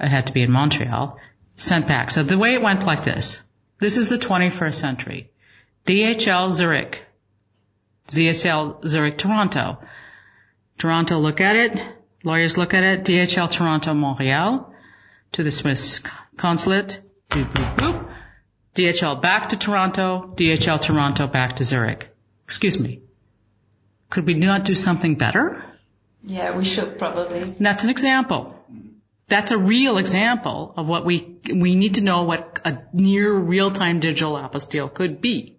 It had to be in Montreal, sent back. So the way it went like this. This is the 21st century. DHL Zurich. DHL Zurich Toronto. Toronto look at it. Lawyers look at it. DHL Toronto Montreal to the Swiss consulate. Boop, boop, boop. DHL back to Toronto, DHL Toronto back to Zurich. Excuse me. Could we not do something better? Yeah, we should probably. That's an example. That's a real example of what we, we need to know what a near real-time digital apostille could be.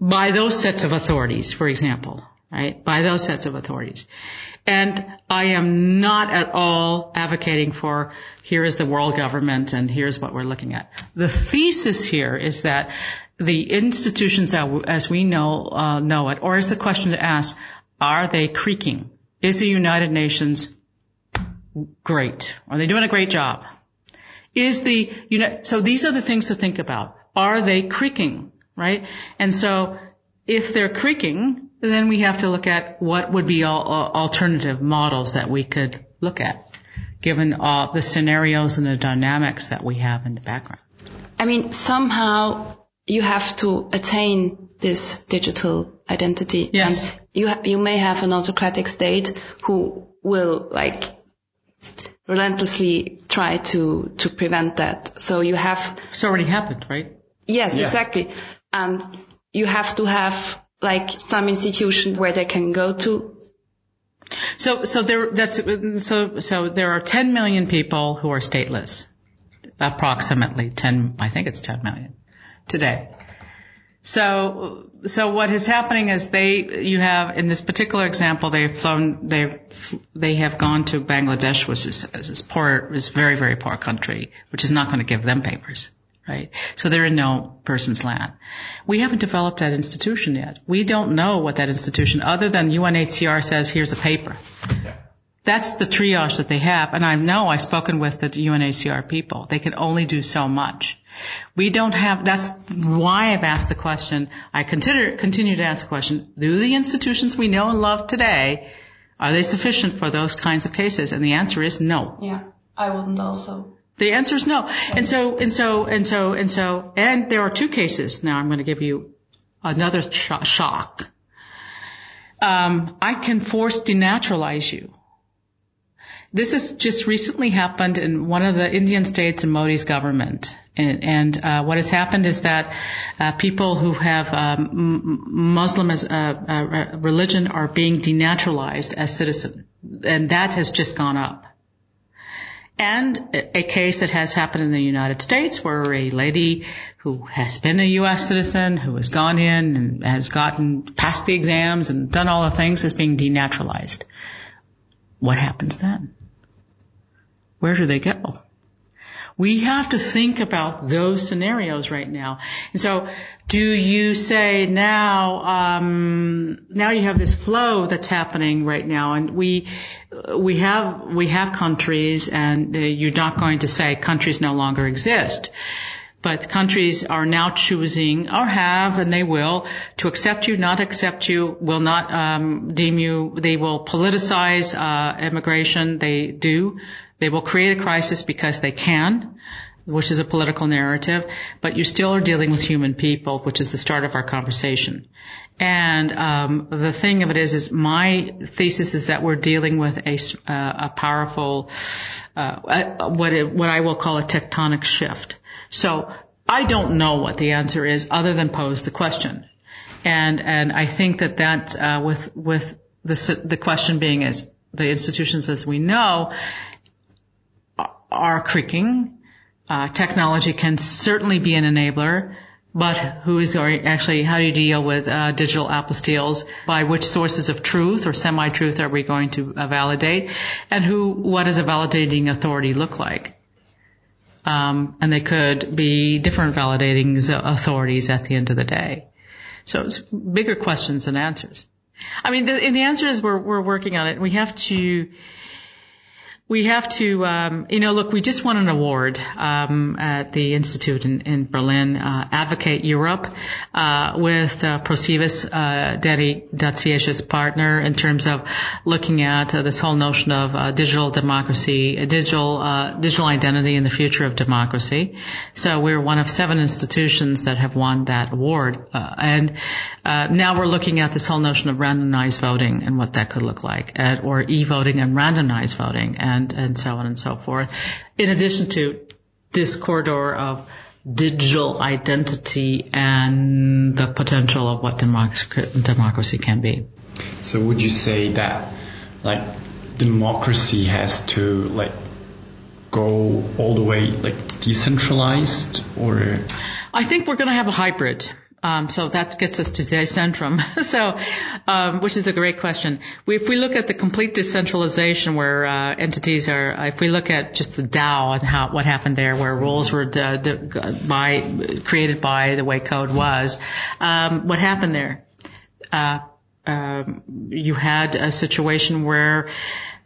By those sets of authorities, for example, right? By those sets of authorities. And I am not at all advocating for here is the world government and here's what we're looking at. The thesis here is that the institutions as we know uh, know it, or is the question to ask, are they creaking? Is the United Nations great? Are they doing a great job? Is the you know so these are the things to think about. Are they creaking? Right? And so if they're creaking, then we have to look at what would be alternative models that we could look at, given all the scenarios and the dynamics that we have in the background. I mean, somehow you have to attain this digital identity. Yes. And you, ha- you may have an autocratic state who will like relentlessly try to, to prevent that. So you have. It's already happened, right? Yes, yeah. exactly. And you have to have like some institution where they can go to? So, so there, that's, so, so there are 10 million people who are stateless. Approximately 10, I think it's 10 million today. So, so what is happening is they, you have, in this particular example, they've flown, they've, they have gone to Bangladesh, which is, is poor, is very, very poor country, which is not going to give them papers right? So they're in no person's land. We haven't developed that institution yet. We don't know what that institution, other than UNHCR says, here's a paper. That's the triage that they have. And I know I've spoken with the UNHCR people. They can only do so much. We don't have, that's why I've asked the question. I consider, continue to ask the question, do the institutions we know and love today, are they sufficient for those kinds of cases? And the answer is no. Yeah, I wouldn't also. The answer is no. And so, and so, and so, and so, and there are two cases. Now I'm going to give you another sh- shock. Um, I can force denaturalize you. This has just recently happened in one of the Indian states in Modi's government. And, and uh, what has happened is that uh, people who have um, Muslim as a, a religion are being denaturalized as citizen, and that has just gone up and a case that has happened in the United States where a lady who has been a U.S. citizen, who has gone in and has gotten passed the exams and done all the things is being denaturalized. What happens then? Where do they go? We have to think about those scenarios right now. And so do you say now, um, now you have this flow that's happening right now and we, we have, we have countries and you're not going to say countries no longer exist. But countries are now choosing or have and they will to accept you not accept you will not um, deem you they will politicize uh, immigration. They do. They will create a crisis because they can which is a political narrative but you still are dealing with human people which is the start of our conversation and um, the thing of it is is my thesis is that we're dealing with a, uh, a powerful uh, what it, what I will call a tectonic shift so I don't know what the answer is other than pose the question. And, and I think that that, uh, with, with the, the question being is the institutions as we know are creaking. Uh, technology can certainly be an enabler, but who is actually, how do you deal with uh, digital apostilles? By which sources of truth or semi-truth are we going to uh, validate? And who, what does a validating authority look like? Um, and they could be different validating authorities at the end of the day. So it's bigger questions than answers. I mean, the, the answer is we're, we're working on it. We have to, we have to, um, you know, look, we just won an award um, at the institute in, in Berlin, uh, Advocate Europe, uh, with uh, Procivis, uh, partner, in terms of looking at uh, this whole notion of uh, digital democracy, digital uh, digital identity, and the future of democracy. So we're one of seven institutions that have won that award, and uh, now we're looking at this whole notion of randomized voting and what that could look like, at, or e-voting and randomized voting. And and, and so on and so forth. In addition to this corridor of digital identity and the potential of what democracy can be. So would you say that like democracy has to like go all the way like decentralized or I think we're going to have a hybrid. Um, so that gets us to Zentrum. so, um, which is a great question. We, if we look at the complete decentralization, where uh, entities are, if we look at just the DAO and how what happened there, where rules were d- by created by the way code was, um, what happened there? Uh, um, you had a situation where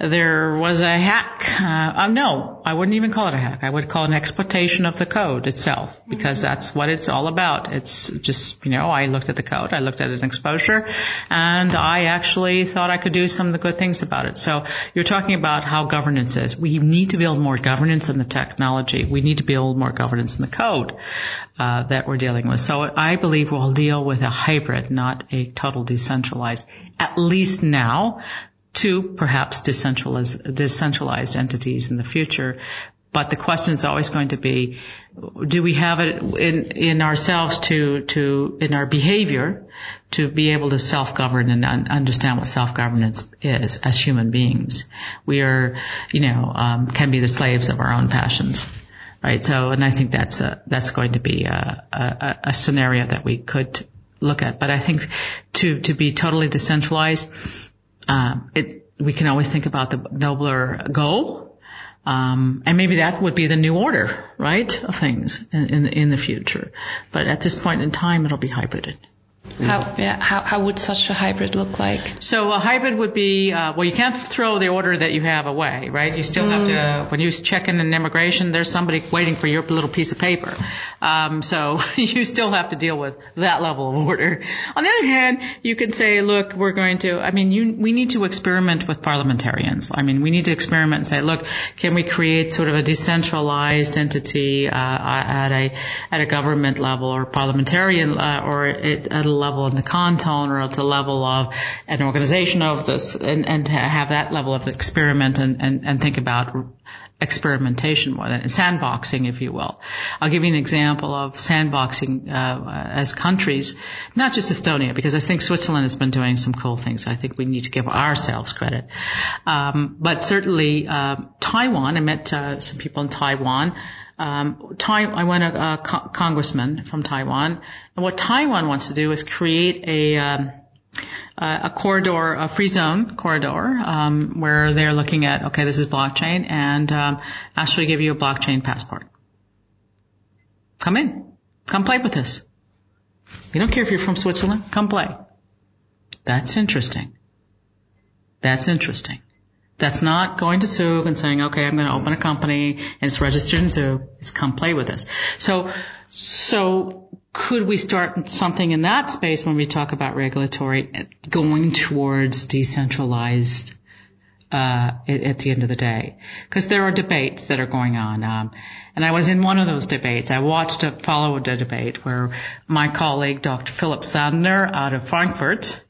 there was a hack. Uh, uh, no, I wouldn't even call it a hack. I would call it an exploitation of the code itself because mm-hmm. that's what it's all about. It's just, you know, I looked at the code, I looked at an exposure, and I actually thought I could do some of the good things about it. So you're talking about how governance is. We need to build more governance in the technology. We need to build more governance in the code uh, that we're dealing with. So I believe we'll deal with a hybrid, not a total decentralized, at least now to perhaps decentralized, entities in the future. But the question is always going to be, do we have it in, in ourselves to, to, in our behavior to be able to self-govern and un- understand what self-governance is as human beings? We are, you know, um, can be the slaves of our own passions. Right. So, and I think that's a, that's going to be a, a, a scenario that we could look at. But I think to, to be totally decentralized, um, it, we can always think about the nobler goal. Um, and maybe that would be the new order, right, of things in, in, in the future. But at this point in time, it'll be hybrided. How, yeah, how, how would such a hybrid look like? So a hybrid would be, uh, well, you can't throw the order that you have away, right? You still mm. have to, mm. when you check in an immigration, there's somebody waiting for your little piece of paper. Um, so you still have to deal with that level of order. On the other hand, you could say, look, we're going to, I mean, you, we need to experiment with parliamentarians. I mean, we need to experiment and say, look, can we create sort of a decentralized entity, uh, at a, at a government level or parliamentarian, uh, or at a level in the canton or at the level of an organization of this and, and to have that level of experiment and, and, and think about experimentation more than sandboxing, if you will. I'll give you an example of sandboxing uh, as countries, not just Estonia, because I think Switzerland has been doing some cool things. I think we need to give ourselves credit, um, but certainly uh, Taiwan. I met uh, some people in Taiwan. Um, I went a, a co- congressman from Taiwan, and what Taiwan wants to do is create a um, a corridor, a free zone corridor, um, where they're looking at okay, this is blockchain, and um, actually give you a blockchain passport. Come in. Come play with us. We don't care if you're from Switzerland. Come play. That's interesting. That's interesting. That's not going to Zug and saying, okay, I'm going to open a company and it's registered in Zug. It's come play with us. So, so could we start something in that space when we talk about regulatory going towards decentralized uh, at the end of the day, because there are debates that are going on. Um, and I was in one of those debates. I watched a followed a debate where my colleague, Dr. Philip Sandner, out of Frankfurt,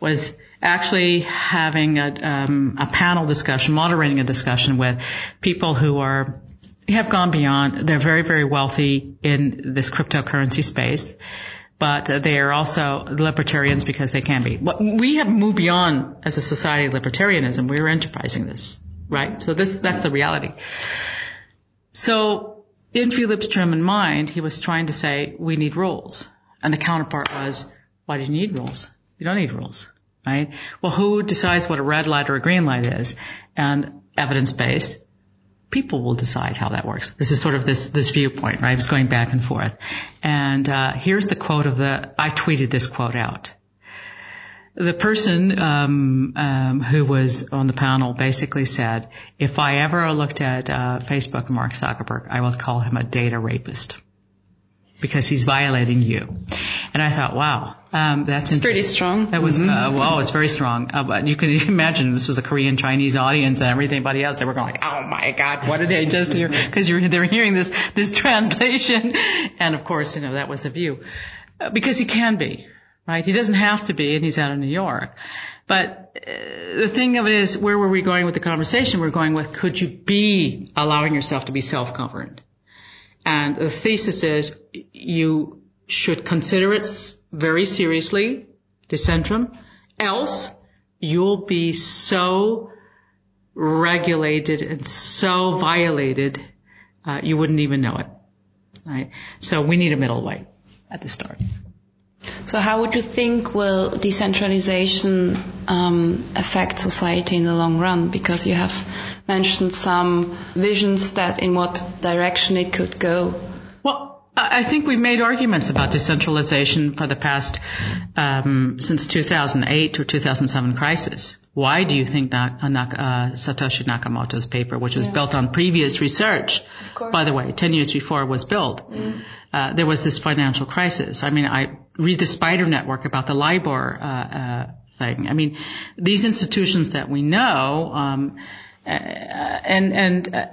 was actually having a, um, a panel discussion, moderating a discussion with people who are have gone beyond. They're very, very wealthy in this cryptocurrency space, but they are also libertarians because they can be. We have moved beyond as a society libertarianism. We're enterprising this, right? So this, that's the reality. So in Philip's German mind, he was trying to say, we need rules. And the counterpart was, why do you need rules? You don't need rules, right? Well, who decides what a red light or a green light is? And evidence based people will decide how that works. This is sort of this this viewpoint, right? It's going back and forth. And uh, here's the quote of the. I tweeted this quote out. The person um, um, who was on the panel basically said, "If I ever looked at uh, Facebook Mark Zuckerberg, I will call him a data rapist." Because he's violating you. And I thought, wow, um, that's pretty strong. That was, mm-hmm. uh, well, it's very strong. Uh, but you can imagine this was a Korean Chinese audience and everybody else. They were going like, oh my God, what did they just hear? Because you're, they're hearing this, this translation. And of course, you know, that was the view. Uh, because he can be, right? He doesn't have to be and he's out of New York. But uh, the thing of it is, where were we going with the conversation? We're going with, could you be allowing yourself to be self-governed? And the thesis is you should consider it very seriously, Dezentrum, else you'll be so regulated and so violated, uh, you wouldn't even know it. Right? So we need a middle way at the start. So how would you think will decentralization um, affect society in the long run? Because you have mentioned some visions that in what direction it could go. Well, I think we've made arguments about decentralization for the past um, since 2008 or 2007 crisis. Why do you think uh, uh, Satoshi Nakamoto's paper, which was built on previous research, by the way, 10 years before it was built, mm. uh, there was this financial crisis? I mean, I read the Spider Network about the LIBOR uh, uh, thing. I mean, these institutions that we know. Um, and and uh,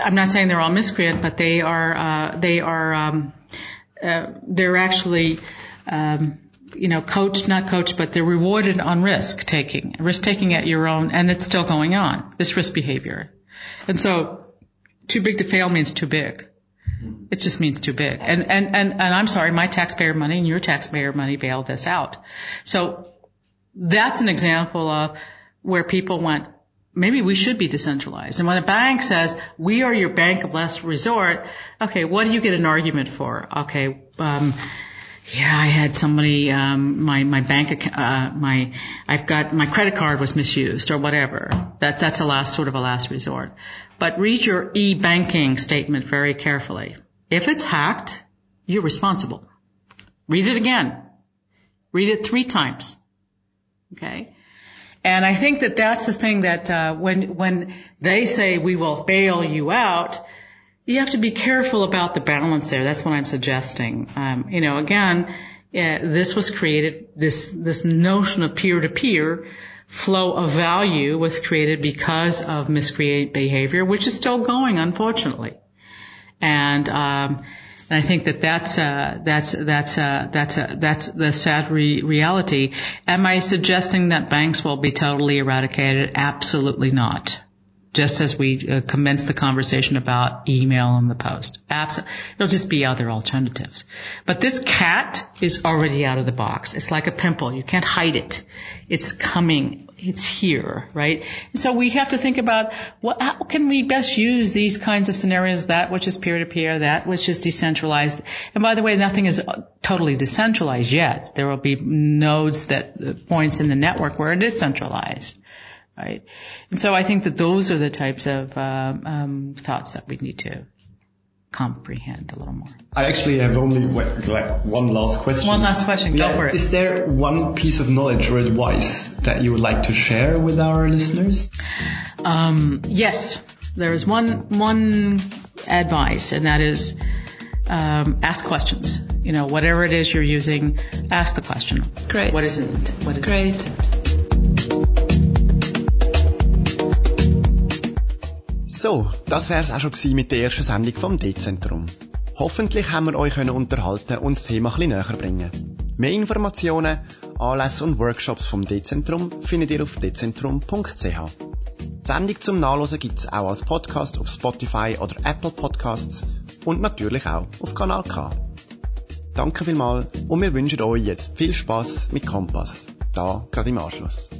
I'm not saying they're all miscreant, but they are uh, they are um, uh, they're actually um, you know coached, not coached, but they're rewarded on risk taking, risk taking at your own, and it's still going on. This risk behavior, and so too big to fail means too big. It just means too big. And, and, and, and I'm sorry, my taxpayer money and your taxpayer money bailed this out. So that's an example of where people went, maybe we should be decentralized. And when a bank says, we are your bank of last resort, okay, what do you get an argument for? Okay, um, yeah, I had somebody, um, my, my bank, uh, my, I've got, my credit card was misused or whatever. That, that's a last, sort of a last resort. But read your e-banking statement very carefully. If it's hacked, you're responsible. Read it again. Read it three times. Okay? And I think that that's the thing that uh, when when they say we will bail you out, you have to be careful about the balance there. That's what I'm suggesting. Um, you know, again, this was created. This this notion of peer to peer flow of value was created because of miscreant behavior, which is still going, unfortunately. And um, and I think that that's uh, that's that's uh, that's uh, that's the sad re- reality. Am I suggesting that banks will be totally eradicated? Absolutely not. Just as we uh, commenced the conversation about email and the post, absolutely, it'll just be other alternatives. But this cat is already out of the box. It's like a pimple; you can't hide it. It's coming it's here, right? So we have to think about what, how can we best use these kinds of scenarios, that which is peer-to-peer, that which is decentralized. And by the way, nothing is totally decentralized yet. There will be nodes that, points in the network where it is centralized, right? And so I think that those are the types of um, um, thoughts that we need to comprehend a little more. I actually have only like one last question. One last question. Go for it. Is there one piece of knowledge or advice that you would like to share with our listeners? Um, yes, there is one one advice, and that is um, ask questions. You know, whatever it is you're using, ask the question. Great. What is it? What is Great. it? So, das wär's auch schon gewesen mit der ersten Sendung vom D-Zentrum. Hoffentlich haben wir euch können unterhalten und das Thema ein näher bringen. Mehr Informationen, Anlässe und Workshops vom D-Zentrum findet ihr auf dzentrum.ch. Die Sendung zum Nachlesen gibt's auch als Podcast auf Spotify oder Apple Podcasts und natürlich auch auf Kanal K. Danke vielmals und wir wünschen euch jetzt viel Spaß mit Kompass. Da gerade im Anschluss.